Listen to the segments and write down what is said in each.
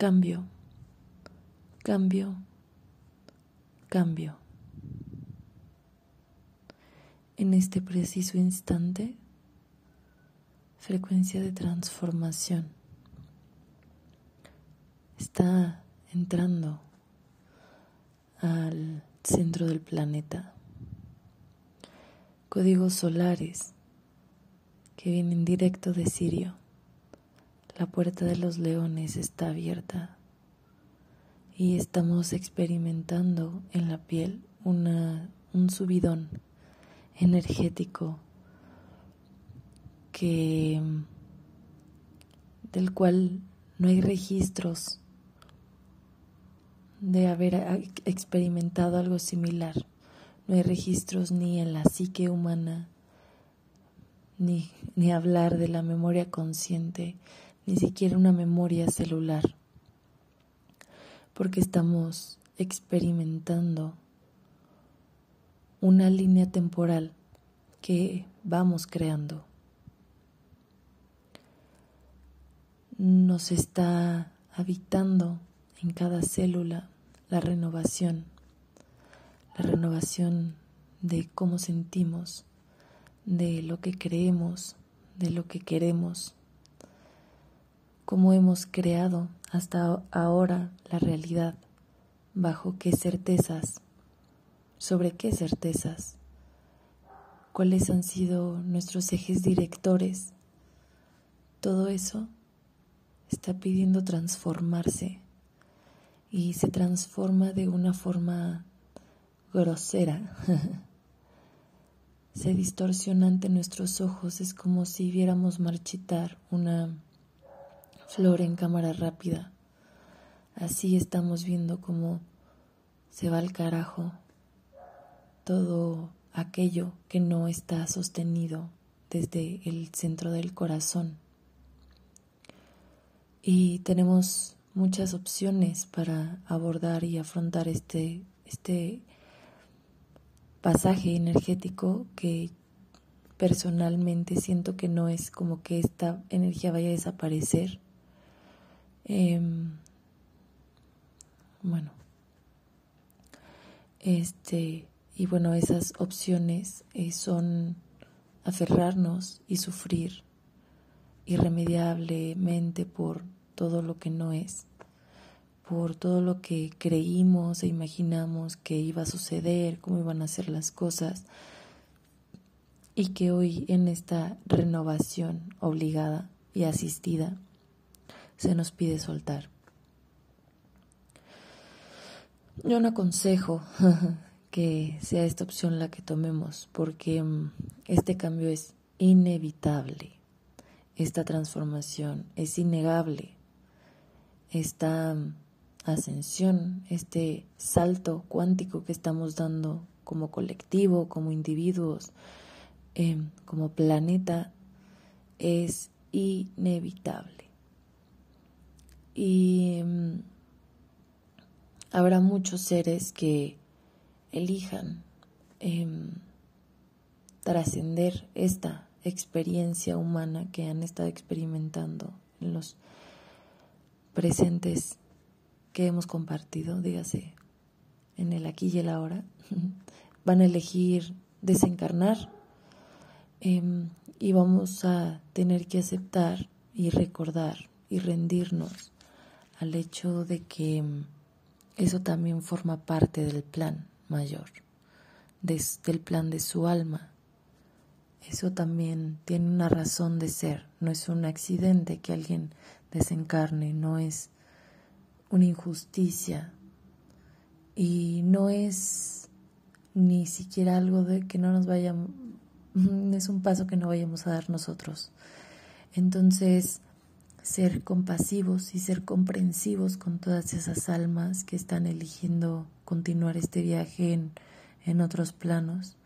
cambio, cambio, cambio. En este preciso instante, frecuencia de transformación está entrando al centro del planeta. Códigos solares que vienen directo de Sirio. La puerta de los leones está abierta y estamos experimentando en la piel un subidón energético que del cual no hay registros de haber experimentado algo similar. No hay registros ni en la psique humana, ni, ni hablar de la memoria consciente, ni siquiera una memoria celular, porque estamos experimentando una línea temporal que vamos creando. Nos está habitando en cada célula la renovación, la renovación de cómo sentimos, de lo que creemos, de lo que queremos, cómo hemos creado hasta ahora la realidad, bajo qué certezas, sobre qué certezas, cuáles han sido nuestros ejes directores. Todo eso está pidiendo transformarse y se transforma de una forma grosera. se distorsiona ante nuestros ojos, es como si viéramos marchitar una flor en cámara rápida. Así estamos viendo cómo se va al carajo todo aquello que no está sostenido desde el centro del corazón. Y tenemos muchas opciones para abordar y afrontar este, este pasaje energético que personalmente siento que no es como que esta energía vaya a desaparecer. Em, bueno, este, y bueno, esas opciones eh, son aferrarnos y sufrir irremediablemente por todo lo que no es, por todo lo que creímos e imaginamos que iba a suceder, cómo iban a ser las cosas, y que hoy en esta renovación obligada y asistida se nos pide soltar. Yo no aconsejo que sea esta opción la que tomemos porque mm, este cambio es inevitable, esta transformación es innegable esta ascensión, este salto cuántico que estamos dando como colectivo, como individuos, em, como planeta, es inevitable. Y em, habrá muchos seres que elijan em, trascender esta experiencia humana que han estado experimentando en los presentes que hemos compartido, dígase, en el aquí y el ahora, van a elegir desencarnar em, y vamos a tener que aceptar y recordar y rendirnos al hecho de que em, eso también forma parte del plan mayor, del plan de su alma. Eso también tiene una razón de ser, no es un accidente que alguien desencarne, no es una injusticia y no es ni siquiera algo de que no nos vayamos, es un paso que no vayamos a dar nosotros. Entonces, ser compasivos y ser comprensivos con todas esas almas que están eligiendo continuar este viaje en, en otros planos,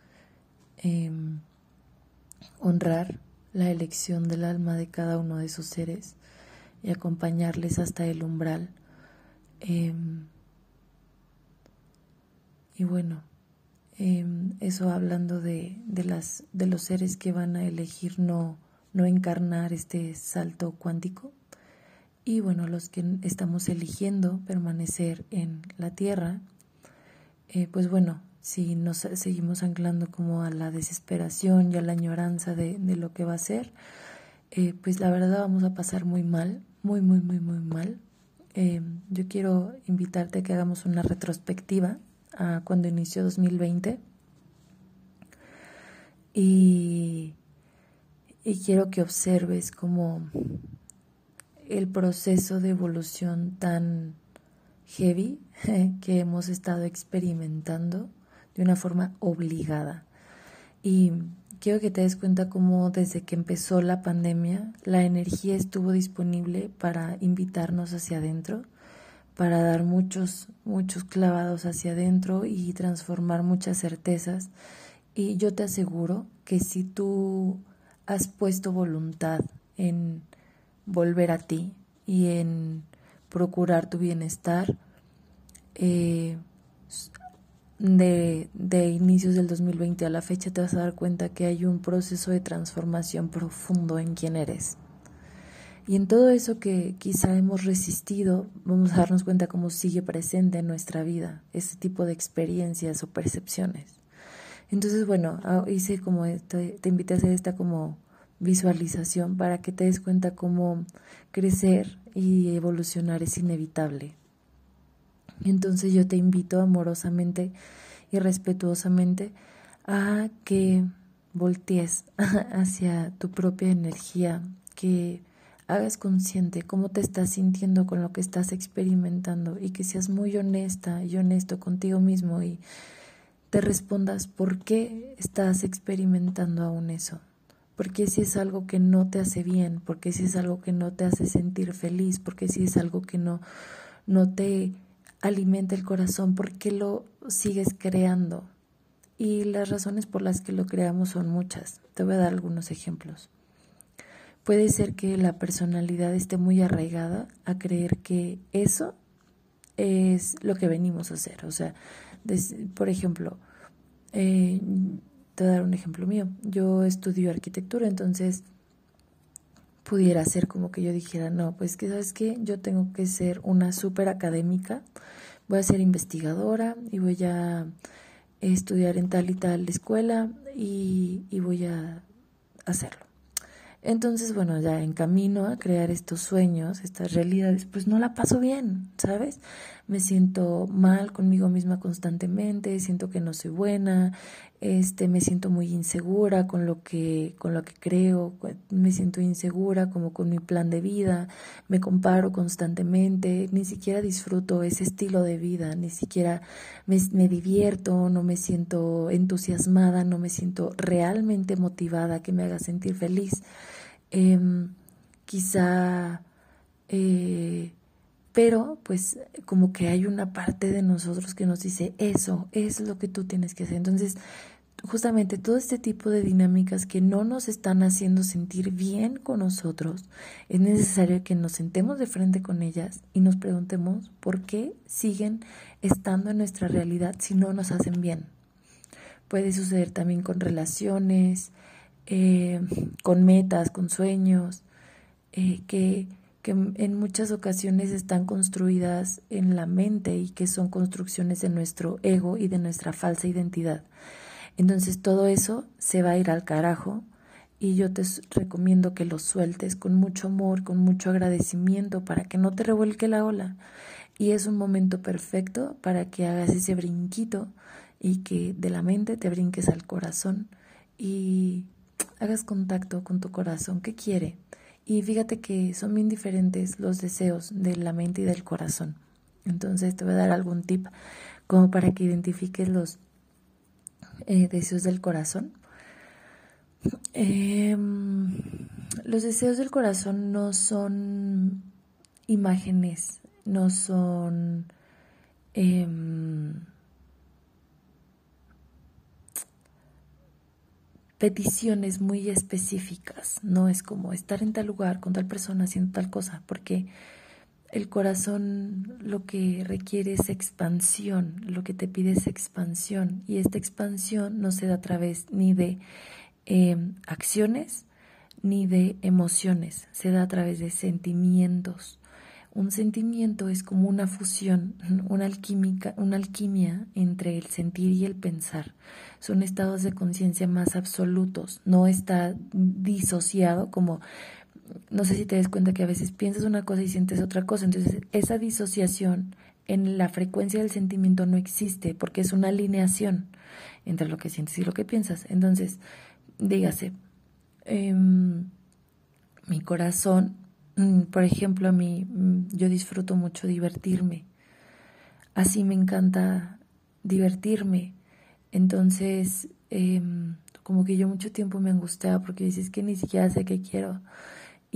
em, honrar la elección del alma de cada uno de sus seres y acompañarles hasta el umbral. Em, y bueno, em, eso hablando de, de, las, de los seres que van a elegir no, no encarnar este salto cuántico, y bueno, los que estamos eligiendo permanecer en la tierra, eh, pues bueno, si nos seguimos anclando como a la desesperación y a la añoranza de, lo que va a ser, eh, pues la verdad vamos a pasar muy mal, muy, muy, muy, muy mal. Eh, yo quiero invitarte a que hagamos una retrospectiva a cuando inició 2020 y, y quiero que observes como el proceso de evolución tan heavy que hemos estado experimentando de una forma obligada. Y quiero que te des cuenta cómo desde que empezó la pandemia la energía estuvo disponible para invitarnos hacia adentro, para dar muchos, muchos clavados hacia adentro y transformar muchas certezas. Y yo te aseguro que si tú has puesto voluntad en volver a ti y en procurar tu bienestar, eh, de, de, inicios del 2020 a la fecha te vas a dar cuenta que hay un proceso de transformación profundo en quién eres. Y en todo eso que quizá hemos resistido, vamos a darnos cuenta cómo sigue presente en nuestra vida ese tipo de experiencias o percepciones. Entonces, bueno, ah, hice como, te, te invité a hacer esta como visualización para que te des cuenta cómo crecer y evolucionar es inevitable. Entonces yo te invito amorosamente y respetuosamente a que voltees hacia tu propia energía, que hagas consciente cómo te estás sintiendo con lo que estás experimentando y que seas muy honesta y honesto contigo mismo y te respondas por qué estás experimentando aún eso. Porque si es algo que no te hace bien, porque si es algo que no te hace sentir feliz, porque si es algo que no, no te alimenta el corazón, ¿por qué lo sigues creando? Y las razones por las que lo creamos son muchas. Te voy a dar algunos ejemplos. Puede ser que la personalidad esté muy arraigada a creer que eso es lo que venimos a hacer. O sea, por ejemplo, eh, te voy a dar un ejemplo mío. Yo estudio arquitectura, entonces pudiera ser como que yo dijera, no, pues que sabes que yo tengo que ser una súper académica voy a ser investigadora y voy a estudiar en tal y tal escuela y, y voy a hacerlo. Entonces, bueno, ya en camino a crear estos sueños, estas realidades, pues no la paso bien, ¿sabes? Me siento mal conmigo misma constantemente, siento que no soy buena, este, me siento muy insegura con lo que, con lo que creo, me siento insegura como con mi plan de vida, me comparo constantemente, ni siquiera disfruto ese estilo de vida, ni siquiera me, divierto, no me siento entusiasmada, no me siento realmente motivada que me haga sentir feliz. Em, quizá, eh, pero pues como que hay una parte de nosotros que nos dice, eso es lo que tú tienes que hacer. Entonces, justamente todo este tipo de dinámicas que no nos están haciendo sentir bien con nosotros, es necesario que nos sentemos de frente con ellas y nos preguntemos por qué siguen estando en nuestra realidad si no nos hacen bien. Puede suceder también con relaciones, eh, con metas, con sueños, eh, que, que en muchas ocasiones están construidas en la mente y que son construcciones de nuestro ego y de nuestra falsa identidad. Entonces todo eso se va a ir al carajo y yo te recomiendo que lo sueltes con mucho amor, con mucho agradecimiento para que no te revuelque la ola. Y es un momento perfecto para que hagas ese brinquito y que de la mente te brinques al corazón y hagas contacto con tu corazón, ¿qué quiere? Y fíjate que son bien diferentes los deseos de la mente y del corazón. Entonces te voy a dar algún tip como para que identifiques los eh, deseos del corazón. Em, los deseos del corazón no son imágenes, no son... Em, peticiones muy específicas, no es como estar en tal lugar con tal persona haciendo tal cosa, porque el corazón lo que requiere es expansión, lo que te pide es expansión y esta expansión no se da a través ni de em, acciones ni de emociones, se da a través de sentimientos. Un sentimiento es como una fusión, una, alquímica, una alquimia entre el sentir y el pensar. Son estados de conciencia más absolutos, no está disociado como, no sé si te das cuenta que a veces piensas una cosa y sientes otra cosa. Entonces, esa disociación en la frecuencia del sentimiento no existe porque es una alineación entre lo que sientes y lo que piensas. Entonces, dígase, em, mi corazón Mm, por ejemplo, a mí mm, yo disfruto mucho divertirme. Así me encanta divertirme. Entonces, em, como que yo mucho tiempo me angustiaba porque dices que ni siquiera sé qué quiero.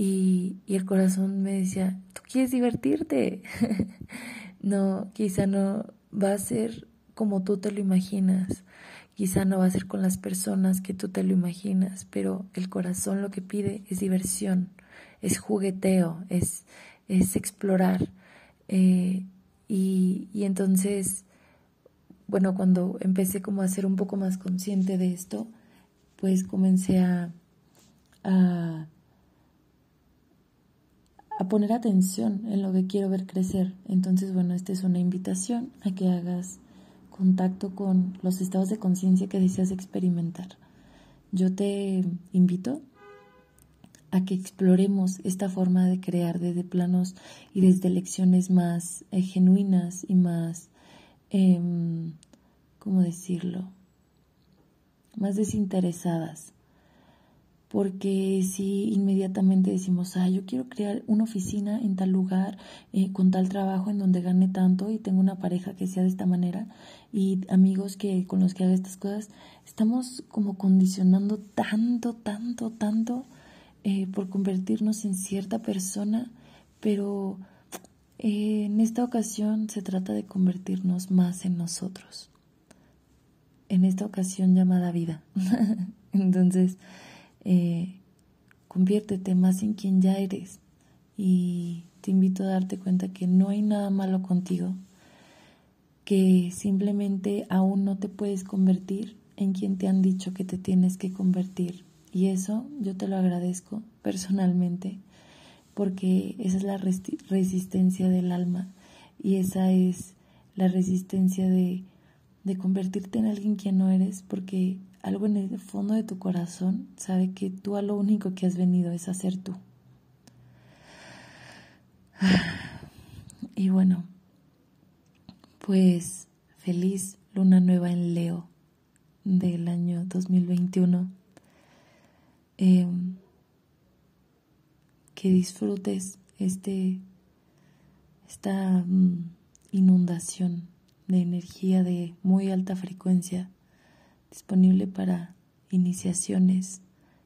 Y, y el corazón me decía, tú quieres divertirte. no, quizá no va a ser como tú te lo imaginas. Quizá no va a ser con las personas que tú te lo imaginas, pero el corazón lo que pide es diversión es jugueteo, es, es explorar. Eh, y, y, entonces, bueno, cuando empecé como a ser un poco más consciente de esto, pues comencé a, a, a poner atención en lo que quiero ver crecer. Entonces, bueno, esta es una invitación a que hagas contacto con los estados de conciencia que deseas experimentar. Yo te invito a que exploremos esta forma de crear desde planos y desde lecciones más eh, genuinas y más, em, ¿cómo decirlo? Más desinteresadas. Porque si inmediatamente decimos, ah, yo quiero crear una oficina en tal lugar, eh, con tal trabajo en donde gane tanto y tengo una pareja que sea de esta manera y amigos que con los que haga estas cosas, estamos como condicionando tanto, tanto, tanto eh, por convertirnos en cierta persona, pero eh, en esta ocasión se trata de convertirnos más en nosotros. En esta ocasión llamada vida. Entonces, eh, conviértete más en quien ya eres. Y te invito a darte cuenta que no hay nada malo contigo, que simplemente aún no te puedes convertir en quien te han dicho que te tienes que convertir. Y eso yo te lo agradezco personalmente porque esa es la resistencia del alma y esa es la resistencia de, de convertirte en alguien que no eres porque algo en el fondo de tu corazón sabe que tú a lo único que has venido es a ser tú. Y bueno, pues feliz luna nueva en Leo del año 2021. Em, que disfrutes este, esta mm, inundación de energía de muy alta frecuencia disponible para iniciaciones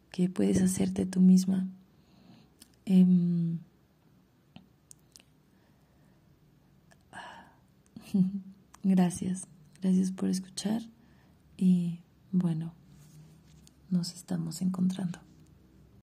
que puedes hacerte tú misma. Em, gracias, gracias por escuchar y bueno nos estamos encontrando.